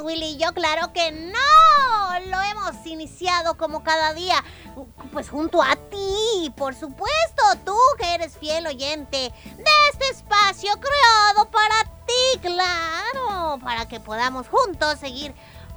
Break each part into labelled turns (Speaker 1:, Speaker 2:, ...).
Speaker 1: Willy y yo, claro que no. Lo hemos iniciado como cada día, pues junto a ti, por supuesto, tú que eres fiel oyente de este espacio creado para ti, claro, para que podamos juntos seguir,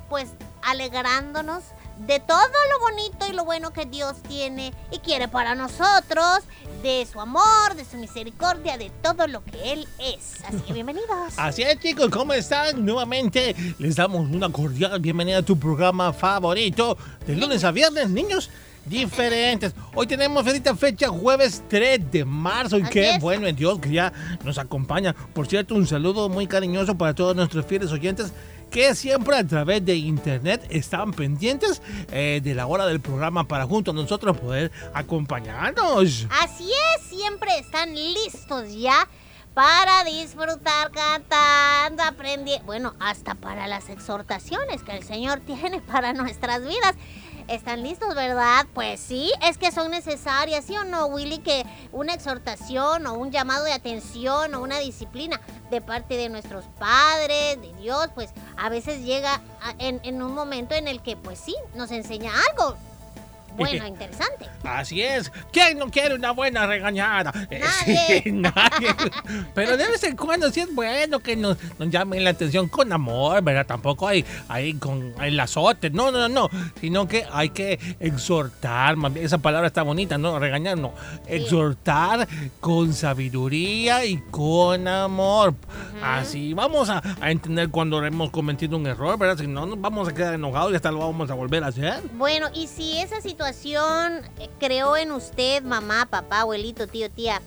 Speaker 1: pues, alegrándonos de todo lo bonito y lo bueno que Dios tiene y quiere para nosotros, de su amor, de su misericordia, de todo lo que Él es. Así que bienvenidos.
Speaker 2: Así es, chicos, ¿cómo están? Nuevamente les damos una cordial bienvenida a tu programa favorito de lunes a viernes, niños diferentes. Hoy tenemos esta fecha, jueves 3 de marzo, y qué bueno en Dios que ya nos acompaña. Por cierto, un saludo muy cariñoso para todos nuestros fieles oyentes que siempre a través de internet están pendientes eh, de la hora del programa para junto a nosotros poder acompañarnos.
Speaker 1: Así es, siempre están listos ya para disfrutar cantando, aprendiendo, bueno, hasta para las exhortaciones que el Señor tiene para nuestras vidas. ¿Están listos, verdad? Pues sí, es que son necesarias, ¿sí o no, Willy? Que una exhortación o un llamado de atención o una disciplina de parte de nuestros padres, de Dios, pues a veces llega a- en, en un momento en el que, pues sí, nos enseña algo. Bueno, interesante.
Speaker 2: Así es. ¿Quién no quiere una buena regañada? Eh,
Speaker 1: Nadie.
Speaker 2: sí, nadie. Pero de vez en cuando sí es bueno que nos, nos llamen la atención con amor, ¿verdad? Tampoco hay, hay con el azote. No, no, no. Sino que hay que exhortar. Esa palabra está bonita, ¿no? Regañar, no. Exhortar con sabiduría y con amor. Así vamos a, a entender cuando hemos cometido un error, ¿verdad? Si no, nos vamos a quedar enojados y hasta lo vamos a volver a hacer.
Speaker 1: Bueno, y si esa situación eh, creó en usted, mamá, papá, abuelito, tío, tía,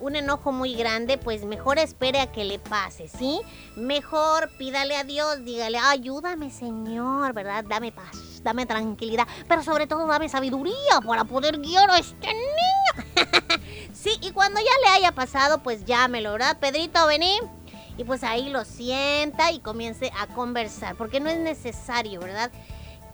Speaker 1: un enojo muy grande, pues mejor espere a que le pase, ¿sí? Mejor pídale a Dios, dígale, ayúdame, Señor, ¿verdad? Dame paz, dame tranquilidad, pero sobre todo dame sabiduría para poder guiar a este niño. sí, y cuando ya le haya pasado, pues llámelo, ¿verdad? Pedrito, vení. Y pues ahí lo sienta y comience a conversar, porque no es necesario, ¿verdad?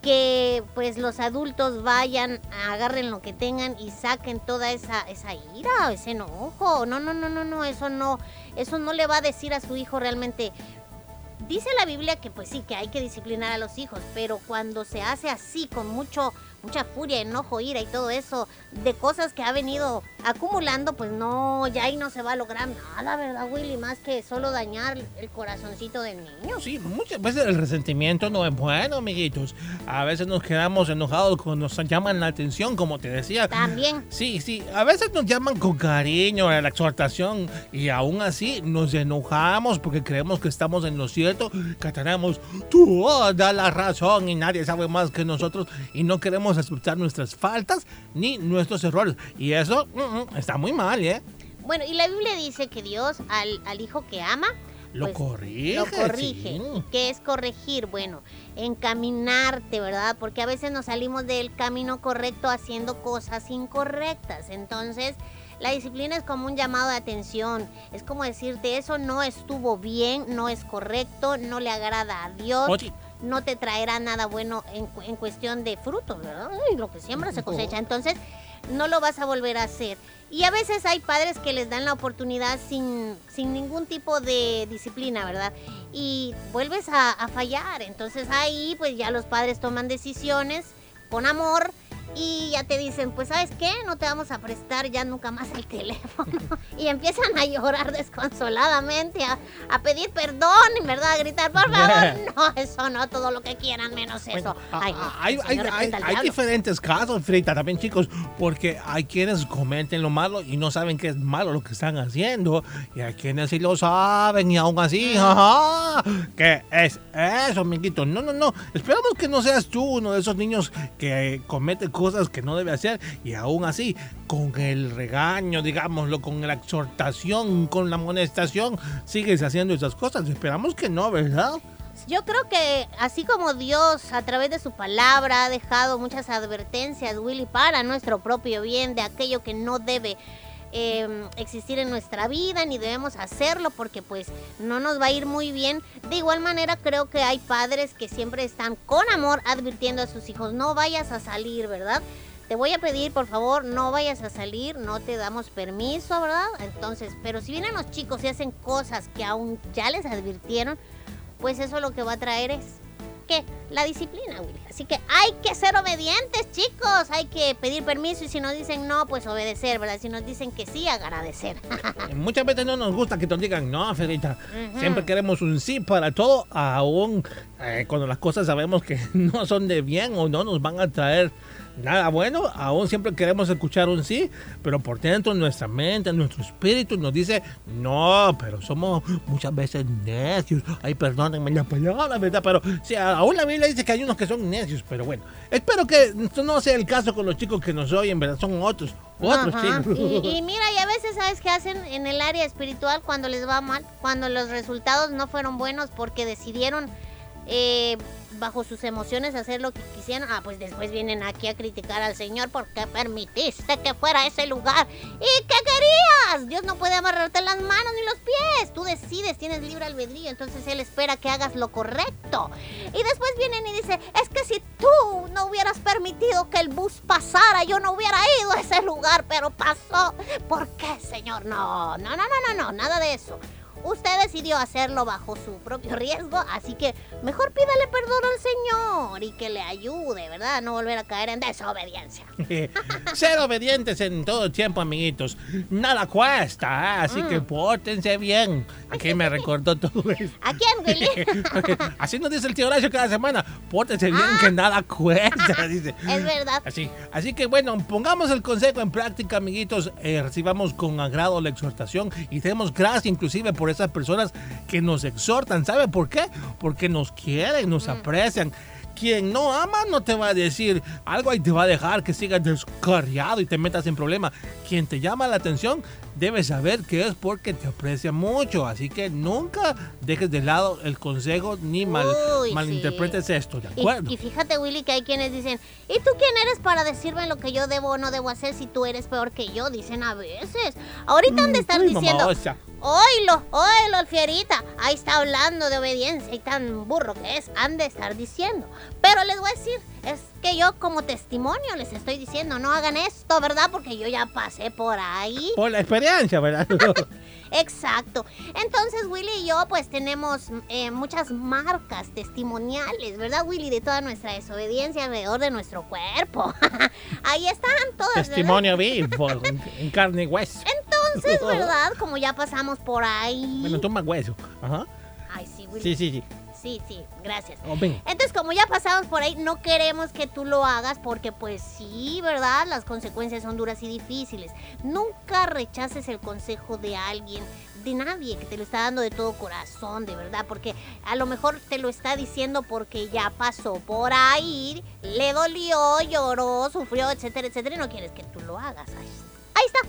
Speaker 1: Que pues los adultos vayan, agarren lo que tengan y saquen toda esa, esa ira, ese enojo. No, no, no, no, no, eso no, eso no le va a decir a su hijo realmente. Dice la Biblia que pues sí, que hay que disciplinar a los hijos, pero cuando se hace así, con mucho, mucha furia, enojo, ira y todo eso, de cosas que ha venido acumulando, pues no, ya ahí no se va a lograr nada, ¿verdad, Willy? Más que solo dañar el corazoncito del niño.
Speaker 2: Sí, muchas veces el resentimiento no es bueno, amiguitos. A veces nos quedamos enojados cuando nos llaman la atención, como te decía.
Speaker 1: También.
Speaker 2: Sí, sí, a veces nos llaman con cariño a la exhortación y aún así nos enojamos porque creemos que estamos en lo cierto, que tenemos toda la razón y nadie sabe más que nosotros y no queremos a aceptar nuestras faltas ni nuestros errores. Y eso mm, mm, está muy mal, ¿eh?
Speaker 1: Bueno, y la Biblia dice que Dios al, al hijo que ama,
Speaker 2: Lo
Speaker 1: pues,
Speaker 2: corrige.
Speaker 1: lo corrige.
Speaker 2: sí.
Speaker 1: ¿Qué es corregir? Bueno, encaminarte, ¿verdad? Porque a veces nos salimos del camino correcto haciendo cosas incorrectas. Entonces, la disciplina es como un llamado de atención. Es como decirte, eso no estuvo bien, no es correcto, no le agrada a Dios.
Speaker 2: Oye,
Speaker 1: no te traerá nada bueno en, en cuestión de frutos, ¿verdad? Ay, lo que siembra se cosecha. Entonces, no lo vas a volver a hacer. Y a veces hay padres que les dan la oportunidad sin, sin ningún tipo de disciplina, ¿verdad? Y vuelves a, a fallar. Entonces ahí pues ya los padres toman decisiones con amor y ya te dicen, pues sabes qué, no te vamos a prestar ya nunca más el teléfono. y empiezan a llorar desconsoladamente, a, a pedir perdón, en verdad, a gritar, por favor, no, eso no, todo lo que quieran, menos eso. Ay, no,
Speaker 2: hay, hay- hay- hay diferentes casos, Frita, también chicos, porque hay quienes cometen lo malo y no saben que es malo lo que están haciendo, y hay quienes sí lo saben y aún así, ajá, ¿qué es eso, amiguito? No, no, no, esperamos que no seas tú uno de esos niños que comete cosas que no debe hacer y aún así, con el regaño, digámoslo, con la exhortación, con la amonestación, sigues haciendo esas cosas, esperamos que no, ¿verdad?
Speaker 1: Yo creo que así como Dios a través de su palabra ha dejado muchas advertencias, Willy, para nuestro propio bien de aquello que no debe eh, existir en nuestra vida, ni debemos hacerlo porque pues no nos va a ir muy bien. De igual manera creo que hay padres que siempre están con amor advirtiendo a sus hijos, no vayas a salir, ¿verdad? Te voy a pedir, por favor, no vayas a salir, no te damos permiso, ¿verdad? Entonces, pero si vienen los chicos y hacen cosas que aún ya les advirtieron, pues eso lo que va a traer es ¿qué? La disciplina, Willy. Así que hay que ser obedientes, chicos. Hay que pedir permiso y si nos dicen no, pues obedecer, ¿verdad? Si nos dicen que sí, agradecer.
Speaker 2: Muchas veces no nos gusta que nos digan no, Ferita. Siempre queremos un sí para todo, aún eh, cuando las cosas sabemos que no son de bien o no nos van a traer nada bueno, aún siempre queremos escuchar un sí, pero por dentro nuestra mente, nuestro espíritu nos dice no, pero somos muchas veces necios. Ay, perdónenme la palabra, ¿verdad? Pero sí, aún la Biblia dice que hay unos que son necios, pero bueno, espero que esto no sea el caso con los chicos que nos oyen, ¿verdad? Son otros, otros
Speaker 1: Ajá.
Speaker 2: chicos.
Speaker 1: Y, y mira, y a veces, ¿sabes qué hacen en el área espiritual cuando les va mal? Cuando los resultados no fueron buenos porque decidieron eh, bajo sus emociones hacer lo que quisieran. Ah, pues después vienen aquí a criticar al Señor porque permitiste que fuera a ese lugar. ¿Y qué querías? Dios no puede amarrarte las manos ni los pies. Tú decides, tienes libre albedrío. Entonces Él espera que hagas lo correcto. Y después vienen y dicen, es que si tú no hubieras permitido que el bus pasara, yo no hubiera ido a ese lugar, pero pasó. ¿Por qué, Señor? No, no, no, no, no, no, nada de eso. Usted decidió hacerlo bajo su propio riesgo, así que mejor pídale perdón al Señor y que le ayude, ¿verdad? No volver a caer en desobediencia.
Speaker 2: Ser obedientes en todo tiempo, amiguitos. Nada cuesta, ¿eh? así que
Speaker 1: Mm.
Speaker 2: pórtense bien. Aquí me recordó todo eso.
Speaker 1: ¿A quién, Willy?
Speaker 2: Así nos dice el tío Horacio cada semana. Pórtense bien,
Speaker 1: Ah.
Speaker 2: que nada cuesta, dice.
Speaker 1: es verdad.
Speaker 2: Así, así que bueno, pongamos el consejo en práctica, amiguitos. eh, recibamos con agrado la exhortación y demos gracias inclusive por esas personas que nos exhortan. ¿Sabe por qué? Porque nos quieren, nos aprecian. Quien no ama no te va a decir algo y te va a dejar que sigas descarriado y te metas en problema. Quien te llama la atención debe saber que es porque te aprecia mucho. Así que nunca dejes de lado el consejo ni mal,
Speaker 1: Uy,
Speaker 2: malinterpretes
Speaker 1: sí.
Speaker 2: esto, ¿de
Speaker 1: Y,
Speaker 2: acuerdo?
Speaker 1: y fíjate, Willy, que hay quienes dicen, ¿y tú quién eres para decirme lo que yo debo o no debo hacer si tú eres peor que yo? Dicen a veces. Ahorita han de estar
Speaker 2: Uy,
Speaker 1: diciendo,
Speaker 2: mamosa.
Speaker 1: Oílo, oílo, el fierita, ahí está hablando de obediencia y tan burro que es, han de estar diciendo. Pero les voy a decir, es que yo como testimonio les estoy diciendo, no hagan esto, ¿verdad? Porque yo ya pasé por ahí.
Speaker 2: Por la experiencia, ¿verdad?
Speaker 1: Exacto. Entonces Willy y yo pues tenemos eh, muchas marcas testimoniales, ¿verdad Willy? De toda nuestra desobediencia alrededor de nuestro cuerpo. Ahí están todas.
Speaker 2: Testimonio vivo, en carne y hueso.
Speaker 1: Entonces, ¿verdad? Como ya pasamos por ahí.
Speaker 2: Bueno, toma hueso. Ajá.
Speaker 1: Ay, sí, Willy.
Speaker 2: Sí, sí, sí.
Speaker 1: Sí, sí, gracias.
Speaker 2: Oh.
Speaker 1: Entonces, como ya pasamos por ahí, no queremos que tú lo hagas porque pues sí, ¿verdad? Las consecuencias son duras y difíciles. Nunca rechaces el consejo de alguien. de nadie que te lo está dando de todo corazón, de verdad, porque a lo mejor te lo está diciendo porque ya pasó por ahí, le dolió, lloró, sufrió, etcétera, etcétera, y no quieres que tú lo hagas. Ahí, ahí está.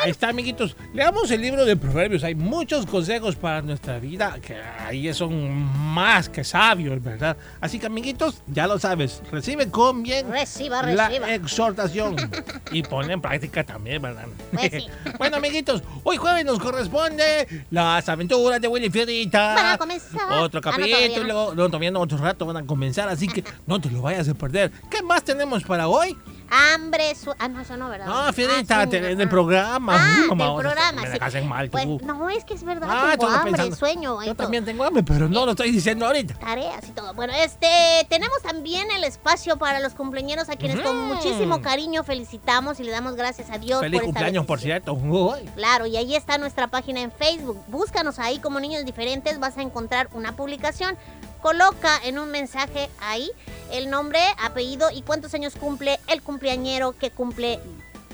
Speaker 2: Ahí está, amiguitos. Leamos el libro de Proverbios. Hay muchos consejos para nuestra vida que ahí son más que sabios, ¿verdad? Así que, amiguitos, ya lo sabes. Recibe con bien
Speaker 1: Reciba,
Speaker 2: la
Speaker 1: reciba.
Speaker 2: exhortación y pon en práctica también, ¿verdad?
Speaker 1: Pues sí.
Speaker 2: bueno, amiguitos, hoy jueves nos corresponde las aventuras de Willy Fierita.
Speaker 1: Van a comenzar.
Speaker 2: Otro
Speaker 1: Ah, no, todavía
Speaker 2: capítulo. no, todavía no, otro rato van a comenzar, así que no te lo vayas a perder. ¿Qué más tenemos para hoy?
Speaker 1: Hambre, su... Ah, no, eso no, ¿verdad?
Speaker 2: No,
Speaker 1: Ah, sí,
Speaker 2: te- del
Speaker 1: ajá.
Speaker 2: programa.
Speaker 1: Ah,
Speaker 2: mamá,
Speaker 1: del programa,
Speaker 2: Me
Speaker 1: sí.
Speaker 2: en mal,
Speaker 1: Pues,
Speaker 2: tú.
Speaker 1: no, es que es verdad,
Speaker 2: Ah,
Speaker 1: tengo hambre,
Speaker 2: pensando.
Speaker 1: sueño.
Speaker 2: Yo también tengo hambre, pero no lo estoy diciendo ahorita.
Speaker 1: tareas y todo. Bueno, este, tenemos también el espacio para los cumpleaños a quienes con
Speaker 2: Ujú.
Speaker 1: muchísimo cariño felicitamos y le damos gracias a Dios
Speaker 2: Feliz
Speaker 1: por esta
Speaker 2: cumpleaños, por cierto. Uy.
Speaker 1: Claro, y ahí está nuestra página en Facebook. Búscanos ahí como niños diferentes, vas a encontrar una publicación. Coloca en un mensaje ahí el nombre, apellido y cuántos años cumple el cumpleañero que cumple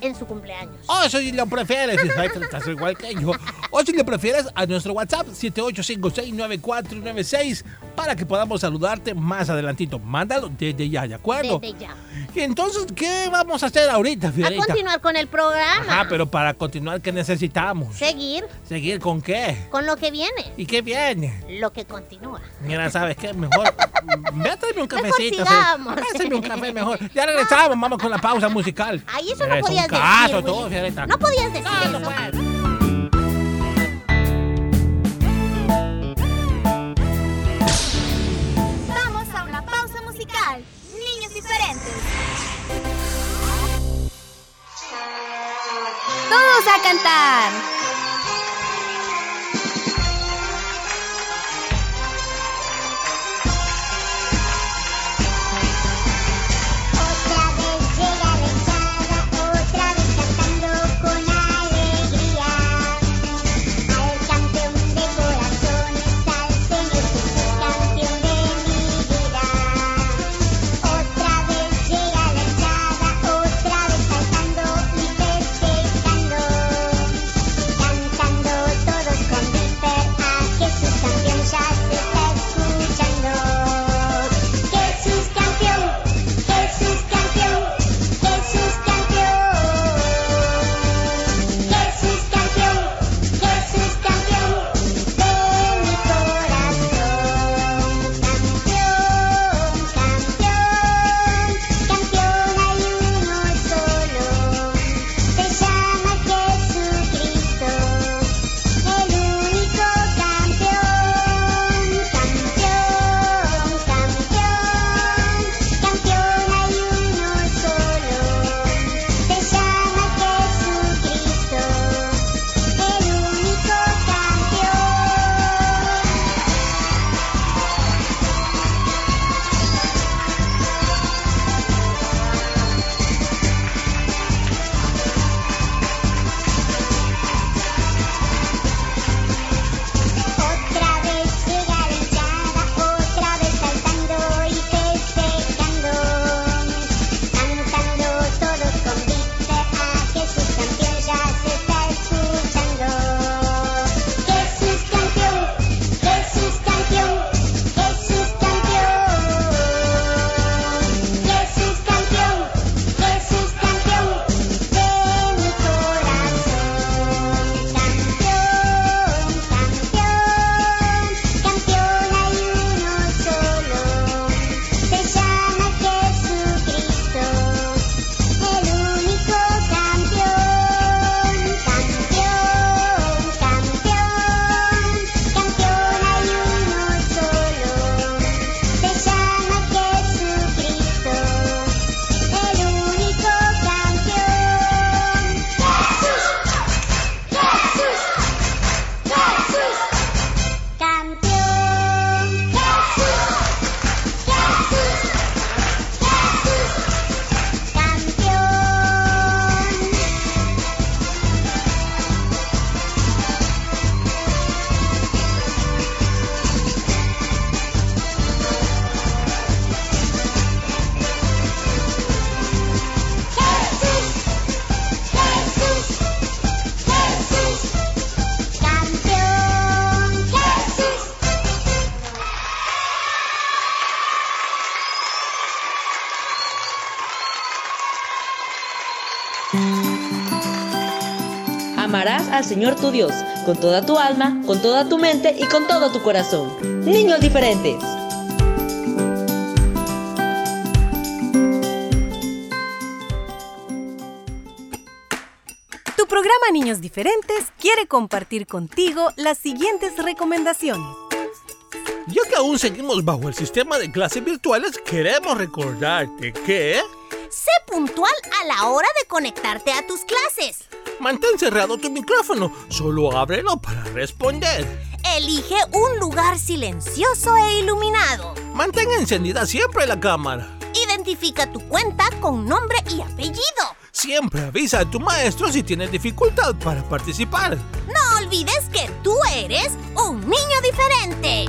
Speaker 1: en su cumpleaños.
Speaker 2: O Oh, si lo prefieres, estás igual que yo. O si lo prefieres, a nuestro WhatsApp 78569496 para que podamos saludarte más adelantito. Mándalo desde ya, ¿de acuerdo?
Speaker 1: Desde ya.
Speaker 2: Y entonces, ¿qué vamos a hacer ahorita,
Speaker 1: A
Speaker 2: Fiorita?
Speaker 1: continuar con el programa.
Speaker 2: Ajá, pero para continuar, ¿qué necesitamos?
Speaker 1: Seguir
Speaker 2: ¿Seguir con qué?
Speaker 1: con lo que viene.
Speaker 2: ¿Y qué viene?
Speaker 1: Lo que continúa.
Speaker 2: Mira, ¿sabes qué? Mejor. Ve a traerme un cafecito.
Speaker 1: sigamos.
Speaker 2: Fe. Hazme un café mejor. Ya regresamos, vamos con la pausa musical.
Speaker 1: Ay, eso no
Speaker 2: Es un
Speaker 1: podías
Speaker 2: caso,
Speaker 1: decir.
Speaker 2: todo. Fiorita.
Speaker 1: No podías decir
Speaker 2: No, no
Speaker 1: eso.
Speaker 2: puedo.
Speaker 3: A cantar.
Speaker 4: Señor tu Dios con toda tu alma, con toda tu mente y con todo tu corazón. Niños diferentes.
Speaker 5: Tu programa Niños Diferentes quiere compartir contigo las siguientes recomendaciones.
Speaker 2: Ya que aún seguimos bajo el sistema de clases virtuales, queremos recordarte que
Speaker 1: Sé puntual a la hora de conectarte a tus clases.
Speaker 2: Mantén cerrado tu micrófono, solo ábrelo para responder.
Speaker 1: Elige un lugar silencioso e iluminado.
Speaker 2: Mantén encendida siempre la cámara.
Speaker 1: Identifica tu cuenta con nombre y apellido.
Speaker 2: Siempre avisa a tu maestro si tienes dificultad para participar.
Speaker 1: No olvides que tú eres un niño diferente.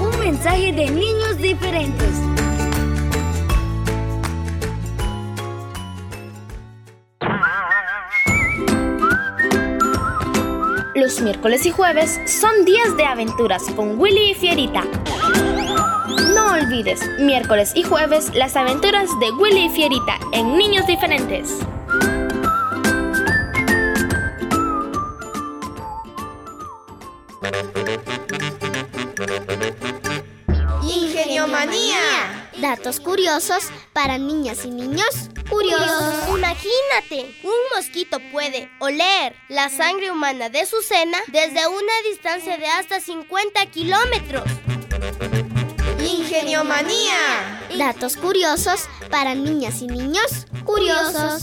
Speaker 3: Un mensaje de niños diferentes.
Speaker 6: Los miércoles y jueves son días de aventuras con Willy y Fierita. No olvides, miércoles y jueves, las aventuras de Willy y Fierita en Niños Diferentes.
Speaker 7: Ingeniomanía. Datos curiosos para niñas y niños curiosos.
Speaker 3: Imagínate, un mosquito puede oler la sangre humana de su cena desde una distancia de hasta 50 kilómetros.
Speaker 7: Ingeniomanía. Datos curiosos para niñas y niños curiosos.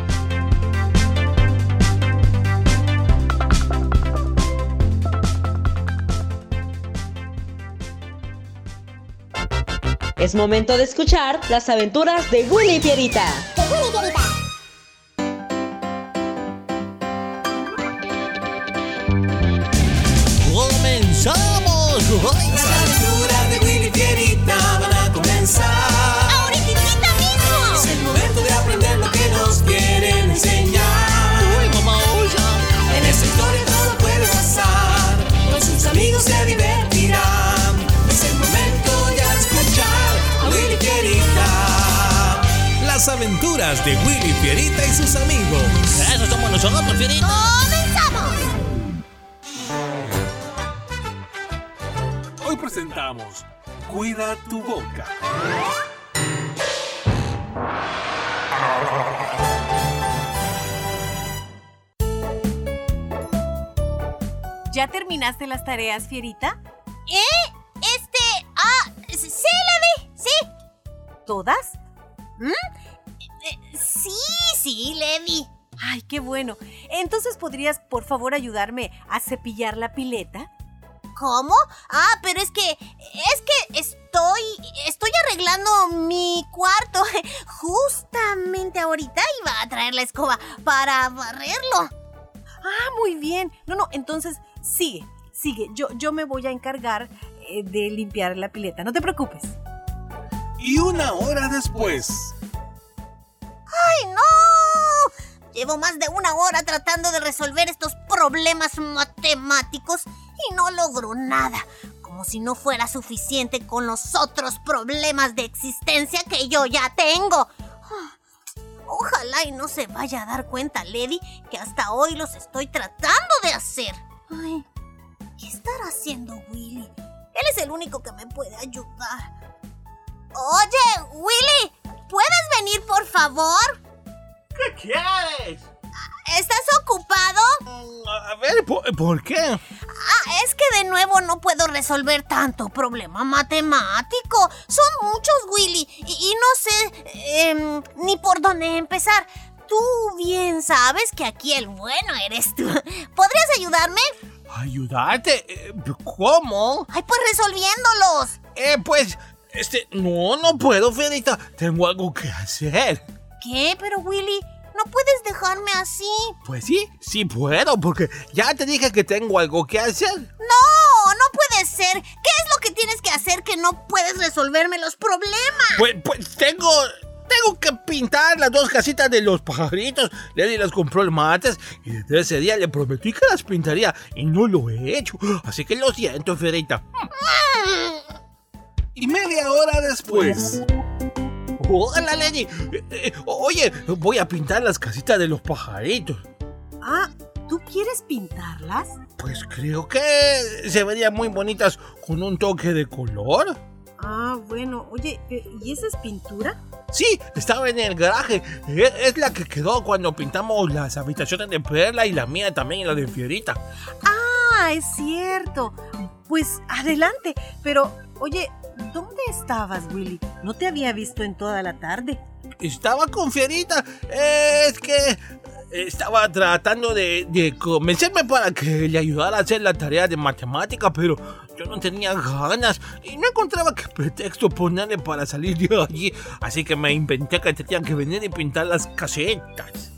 Speaker 4: Es momento de escuchar las aventuras de Willy y Pierita.
Speaker 8: Aventuras de Willy Fierita y sus amigos.
Speaker 2: Eso somos nosotros, Fierita.
Speaker 1: ¡Comenzamos!
Speaker 9: Hoy presentamos Cuida tu boca.
Speaker 5: ¿Ya terminaste las tareas, Fierita?
Speaker 1: ¿Eh? Este... Ah, sí, Levi, sí.
Speaker 5: ¿Todas?
Speaker 1: Eh, Sí, Levi.
Speaker 5: Ay, qué bueno. Entonces, ¿podrías, por favor, ayudarme a cepillar la pileta?
Speaker 1: ¿Cómo? Ah, pero es que... Es que estoy... Estoy arreglando mi cuarto. Justamente ahorita iba a traer la escoba para barrerlo.
Speaker 5: Ah, muy bien. No, no, entonces sigue, sigue. Yo, yo me voy a encargar eh, de limpiar la pileta. No te preocupes.
Speaker 9: Y una hora después.
Speaker 1: ¡Ay, no! Llevo más de una hora tratando de resolver estos problemas matemáticos y no logro nada. Como si no fuera suficiente con los otros problemas de existencia que yo ya tengo. Ah, Ojalá y no se vaya a dar cuenta Lady que hasta hoy los estoy tratando de hacer. Ay, ¿qué estará haciendo Willy? Él es el único que me puede ayudar. Oye, Willy, ¿puedes venir por favor?
Speaker 2: ¿Qué quieres?
Speaker 1: ¿Estás ocupado?
Speaker 2: A ver, ¿por, por qué?
Speaker 1: Ah, es que de nuevo no puedo resolver tanto problema matemático. Son muchos, Willy, y, y no sé em, ni por dónde empezar. Tú bien sabes que aquí el bueno eres tú. ¿Podrías ayudarme?
Speaker 2: ¿Ayudarte? Eh, ¿Cómo?
Speaker 1: Ay, pues resolviéndolos.
Speaker 2: Eh, pues, este, no, no puedo, Fierita. Tengo algo que hacer.
Speaker 5: ¿Qué? Pero Willy, no puedes dejarme así.
Speaker 2: Pues sí, sí puedo, porque ya te dije que tengo algo que hacer.
Speaker 1: No, no puede ser. ¿Qué es lo que tienes que hacer que no puedes resolverme los problemas?
Speaker 2: Pues, pues tengo. Tengo que pintar las dos casitas de los pajaritos. Lady las compró el martes y desde ese día le prometí que las pintaría y no lo he hecho. Así que lo siento, Ferita.
Speaker 9: Y media hora después.
Speaker 2: Hola, Lady. Eh, eh, oye, voy a pintar las casitas de los pajaritos.
Speaker 5: Ah, ¿tú quieres pintarlas?
Speaker 2: Pues creo que se verían muy bonitas con un toque de color.
Speaker 5: Ah, bueno, oye, eh, ¿y esa es pintura?
Speaker 2: Sí, estaba en el garaje. E- Es la que quedó cuando pintamos las habitaciones de Perla y la mía también y la de Fierita.
Speaker 5: Ah, es cierto. Pues adelante. Pero, oye, ¿dónde estabas, Willy? No te había visto en toda la tarde.
Speaker 2: Estaba con Fierita. Es que estaba tratando de, de convencerme para que le ayudara a hacer la tarea de matemática, pero yo no tenía ganas y no encontraba qué pretexto ponerle para salir de allí. Así que me inventé que tenía que venir y pintar las casetas.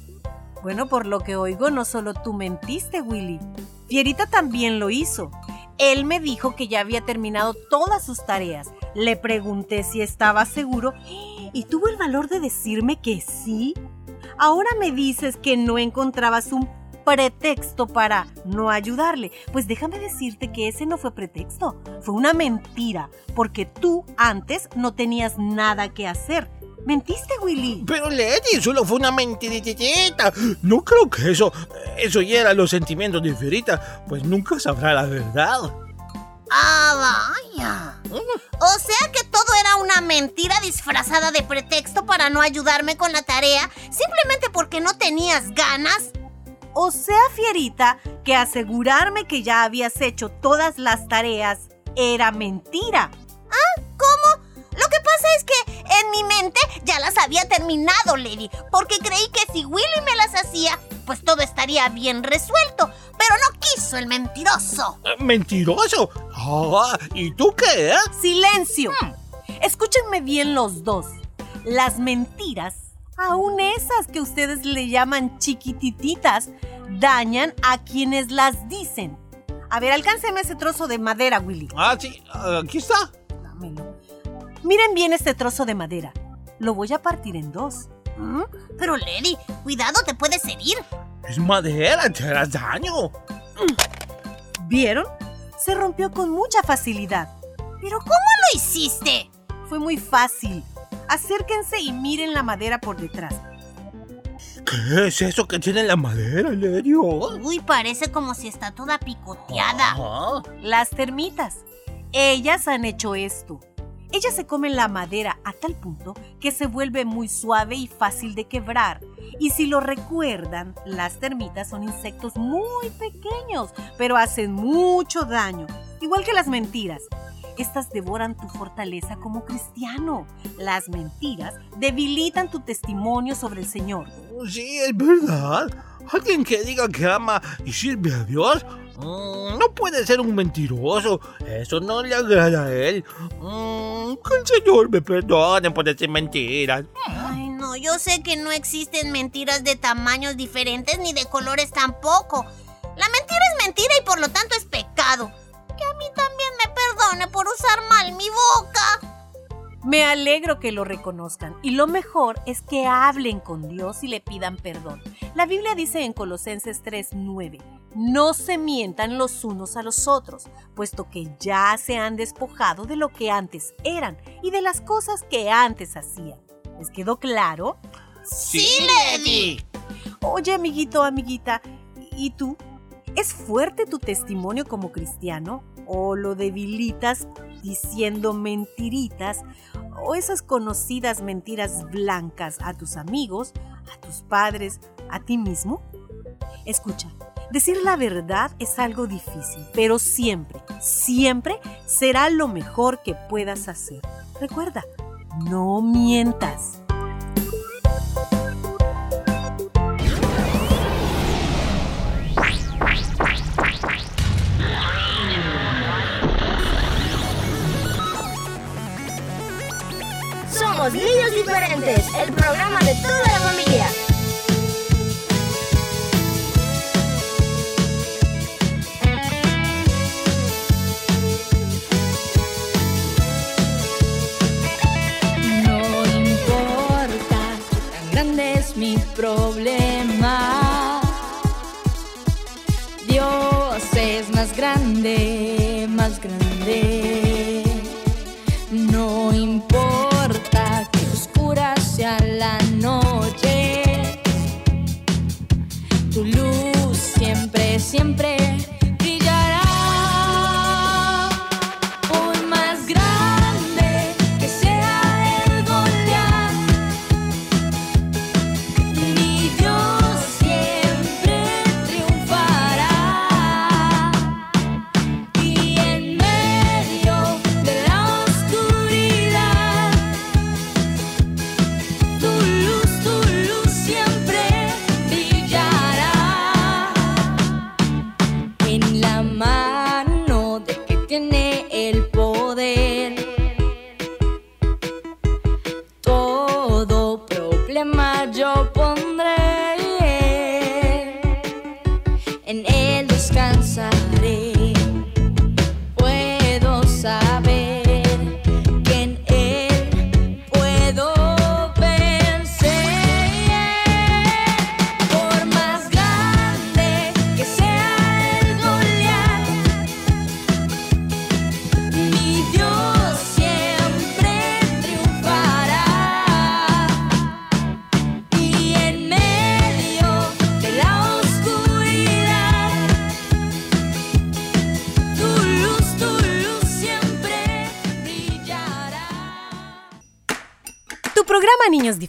Speaker 5: Bueno, por lo que oigo, no solo tú mentiste, Willy. Fierita también lo hizo. Él me dijo que ya había terminado todas sus tareas. Le pregunté si estaba seguro y tuvo el valor de decirme que sí. Ahora me dices que no encontrabas un pretexto para no ayudarle. Pues déjame decirte que ese no fue pretexto, fue una mentira, porque tú antes no tenías nada que hacer. ¿Mentiste, Willy?
Speaker 2: Pero Lady, solo fue una mentiritita. No creo que eso, eso hiera los sentimientos de Fierita, pues nunca sabrá la verdad.
Speaker 1: Ah, vaya. O sea que todo era una mentira disfrazada de pretexto para no ayudarme con la tarea, simplemente porque no tenías ganas.
Speaker 5: O sea, Fierita, que asegurarme que ya habías hecho todas las tareas era mentira.
Speaker 1: ¿Ah? ¿Cómo? Había terminado, Lady, porque creí que si Willy me las hacía, pues todo estaría bien resuelto. Pero no quiso el mentiroso.
Speaker 2: ¿Mentiroso? Ah, ¿Y tú qué? eh?
Speaker 5: ¡Silencio! Escúchenme bien los dos. Las mentiras, aun esas que ustedes le llaman chiquitititas, dañan a quienes las dicen. A ver, alcánceme ese trozo de madera, Willy.
Speaker 2: Ah, sí, aquí está.
Speaker 5: Dámelo. Miren bien este trozo de madera. Lo voy a partir en dos.
Speaker 1: ¿Mm? Pero, Lady, cuidado, te puedes herir.
Speaker 2: Es madera, te harás daño.
Speaker 5: ¿Vieron? Se rompió con mucha facilidad.
Speaker 1: ¿Pero cómo lo hiciste?
Speaker 5: Fue muy fácil. Acérquense y miren la madera por detrás.
Speaker 2: ¿Qué es eso que tiene la madera, Lady?
Speaker 1: Uy, parece como si está toda picoteada.
Speaker 2: Ajá.
Speaker 5: Las termitas. Ellas han hecho esto. Ellas se comen la madera a tal punto que se vuelve muy suave y fácil de quebrar. Y si lo recuerdan, las termitas son insectos muy pequeños, pero hacen mucho daño, igual que las mentiras. Estas devoran tu fortaleza como cristiano. Las mentiras debilitan tu testimonio sobre el Señor.
Speaker 2: Sí, es verdad. Alguien que diga que ama y sirve a Dios mm, no puede ser un mentiroso. Eso no le agrada a él. Mm, que el Señor me perdone por decir mentiras.
Speaker 1: Ay, no, yo sé que no existen mentiras de tamaños diferentes ni de colores tampoco. La mentira es mentira y por lo tanto es pecado. Que a mí también me perdone por usar mal mi boca.
Speaker 5: Me alegro que lo reconozcan y lo mejor es que hablen con Dios y le pidan perdón. La Biblia dice en Colosenses 3:9, no se mientan los unos a los otros, puesto que ya se han despojado de lo que antes eran y de las cosas que antes hacían. ¿Les quedó claro?
Speaker 1: Sí, Lady.
Speaker 5: Oye, amiguito, amiguita, ¿y tú? ¿Es fuerte tu testimonio como cristiano? ¿O lo debilitas diciendo mentiritas? ¿O esas conocidas mentiras blancas a tus amigos, a tus padres, a ti mismo? Escucha, decir la verdad es algo difícil, pero siempre, siempre será lo mejor que puedas hacer. Recuerda, no mientas.
Speaker 6: Somos Niños Diferentes, el programa de toda la
Speaker 10: problema. Todo problema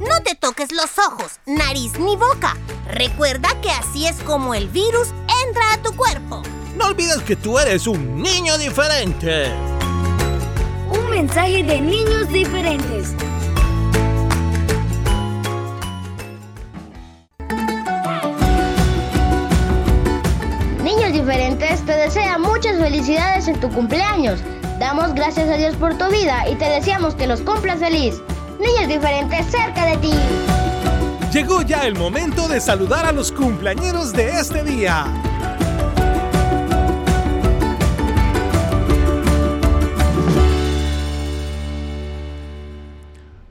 Speaker 1: No te toques los ojos, nariz ni boca. Recuerda que así es como el virus entra a tu cuerpo.
Speaker 2: No olvides que tú eres un niño diferente.
Speaker 6: Un mensaje de niños diferentes.
Speaker 3: Niños diferentes te desea muchas felicidades en tu cumpleaños. Damos gracias a Dios por tu vida y te deseamos que los cumplas feliz. Niños diferentes cerca de ti.
Speaker 9: Llegó ya el momento de saludar a los cumpleañeros de este día.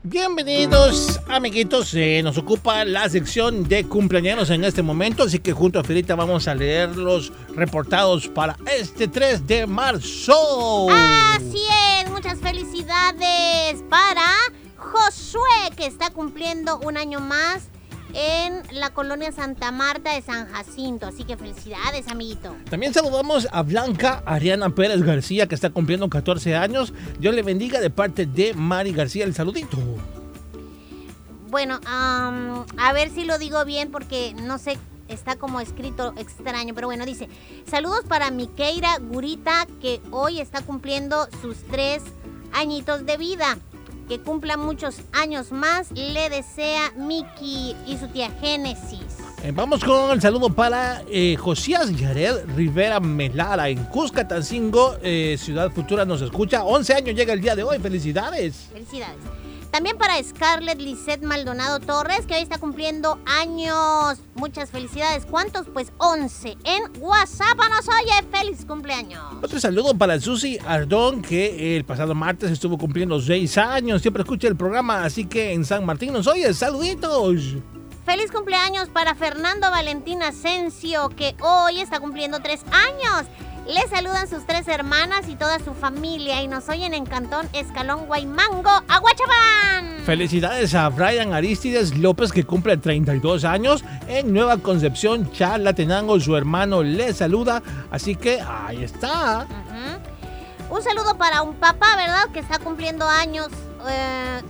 Speaker 2: Bienvenidos, amiguitos. Eh, nos ocupa la sección de cumpleaños en este momento, así que junto a Filita vamos a leer los reportados para este 3 de marzo.
Speaker 1: Así es, muchas felicidades para Josué, que está cumpliendo un año más en la colonia Santa Marta de San Jacinto. Así que felicidades, amiguito.
Speaker 2: También saludamos a Blanca Ariana Pérez García, que está cumpliendo 14 años. Dios le bendiga de parte de Mari García. El saludito.
Speaker 1: Bueno, a ver si lo digo bien porque no sé, está como escrito extraño, pero bueno, dice, saludos para Miqueira Gurita que hoy está cumpliendo sus tres añitos de vida. Que cumpla muchos años más, le desea Miki y su tía Génesis.
Speaker 2: Eh, vamos con el saludo para eh, Josías Yared Rivera Melara en Cuscatancingo, eh, Ciudad Futura nos escucha. 11 años llega el día de hoy. Felicidades.
Speaker 1: Felicidades. También para Scarlett Lisette Maldonado Torres, que hoy está cumpliendo años. Muchas felicidades. ¿Cuántos? Pues 11. En WhatsApp nos oye. Feliz cumpleaños.
Speaker 2: Otro saludo para Susi Ardón, que el pasado martes estuvo cumpliendo 6 años. Siempre escucha el programa, así que en San Martín nos oye. Saluditos.
Speaker 1: Feliz cumpleaños para Fernando Valentín Asensio, que hoy está cumpliendo tres años. Le saludan sus tres hermanas y toda su familia y nos oyen en Cantón Escalón Guaymango, Aguachabán.
Speaker 2: Felicidades a Brian Aristides López, que cumple 32 años. En Nueva Concepción, Chalatenango, su hermano le saluda. Así que ahí está.
Speaker 1: Un saludo para un papá, ¿verdad? Que está cumpliendo años. eh,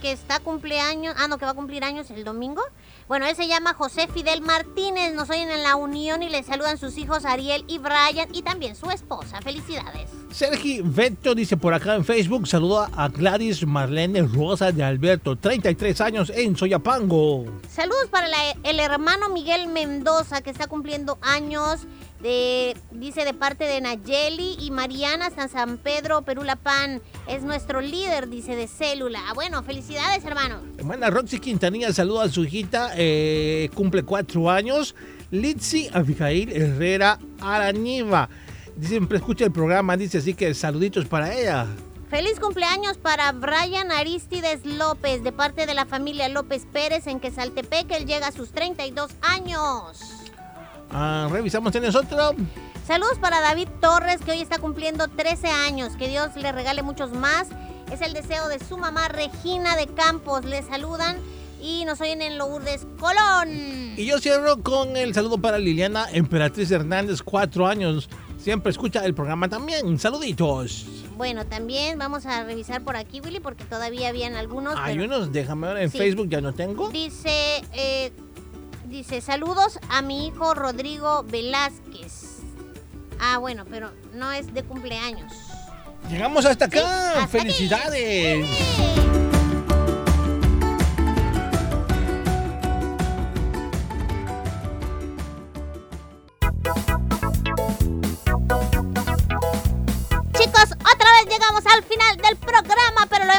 Speaker 1: que está cumpleaños. Ah, no, que va a cumplir años el domingo. Bueno, él se llama José Fidel Martínez. Nos oyen en la Unión y le saludan sus hijos Ariel y Brian y también su esposa. Felicidades.
Speaker 2: Sergi Veto dice por acá en Facebook, saluda a Gladys Marlene Rosa de Alberto, 33 años en Soyapango.
Speaker 1: Saludos para la- el hermano Miguel Mendoza, que está cumpliendo años. De, dice de parte de Nayeli y Mariana San San Pedro Perulapán. Es nuestro líder, dice, de célula. Ah, Bueno, felicidades, hermano.
Speaker 2: Hermana Roxy Quintanilla saluda a su hijita, eh, cumple cuatro años. Litsi Abigail Herrera Arañiva. Dice, siempre escucha el programa, dice así que saluditos para ella.
Speaker 1: Feliz cumpleaños para Brian Aristides López, de parte de la familia López Pérez en Quesaltepec. Él llega a sus 32 años.
Speaker 2: Ah, revisamos, ¿tienes otro?
Speaker 1: Saludos para David Torres, que hoy está cumpliendo 13 años. Que Dios le regale muchos más. Es el deseo de su mamá Regina de Campos. Le saludan y nos oyen en Lourdes, Colón.
Speaker 2: Y yo cierro con el saludo para Liliana Emperatriz Hernández, cuatro años. Siempre escucha el programa también. Saluditos.
Speaker 1: Bueno, también vamos a revisar por aquí, Willy, porque todavía habían algunos.
Speaker 2: Hay
Speaker 1: pero-
Speaker 2: unos, déjame ver en
Speaker 1: Sí.
Speaker 2: Facebook, ya no tengo.
Speaker 1: Dice, eh, dice, saludos a mi hijo Rodrigo Velázquez. Ah, bueno, pero no es de cumpleaños.
Speaker 2: Llegamos hasta acá.
Speaker 1: Sí, hasta aquí.
Speaker 2: ¡Felicidades!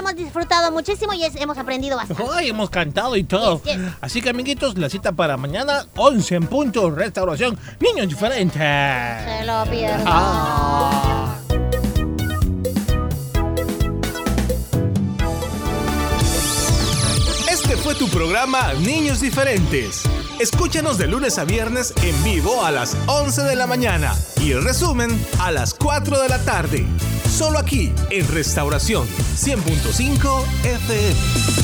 Speaker 1: Hemos disfrutado muchísimo y es- hemos aprendido bastante.
Speaker 2: Ay, hemos cantado y todo.
Speaker 1: Yes, yes.
Speaker 2: Así que, amiguitos, la cita para mañana, 11 en punto, restauración, niños diferentes.
Speaker 1: Se lo pierdan.
Speaker 2: Ah.
Speaker 9: Este fue tu programa Niños Diferentes. Escúchanos de lunes a viernes en vivo a las 11 de la mañana y el resumen a las 4 de la tarde. Solo aquí en Restauración 100.5 FM.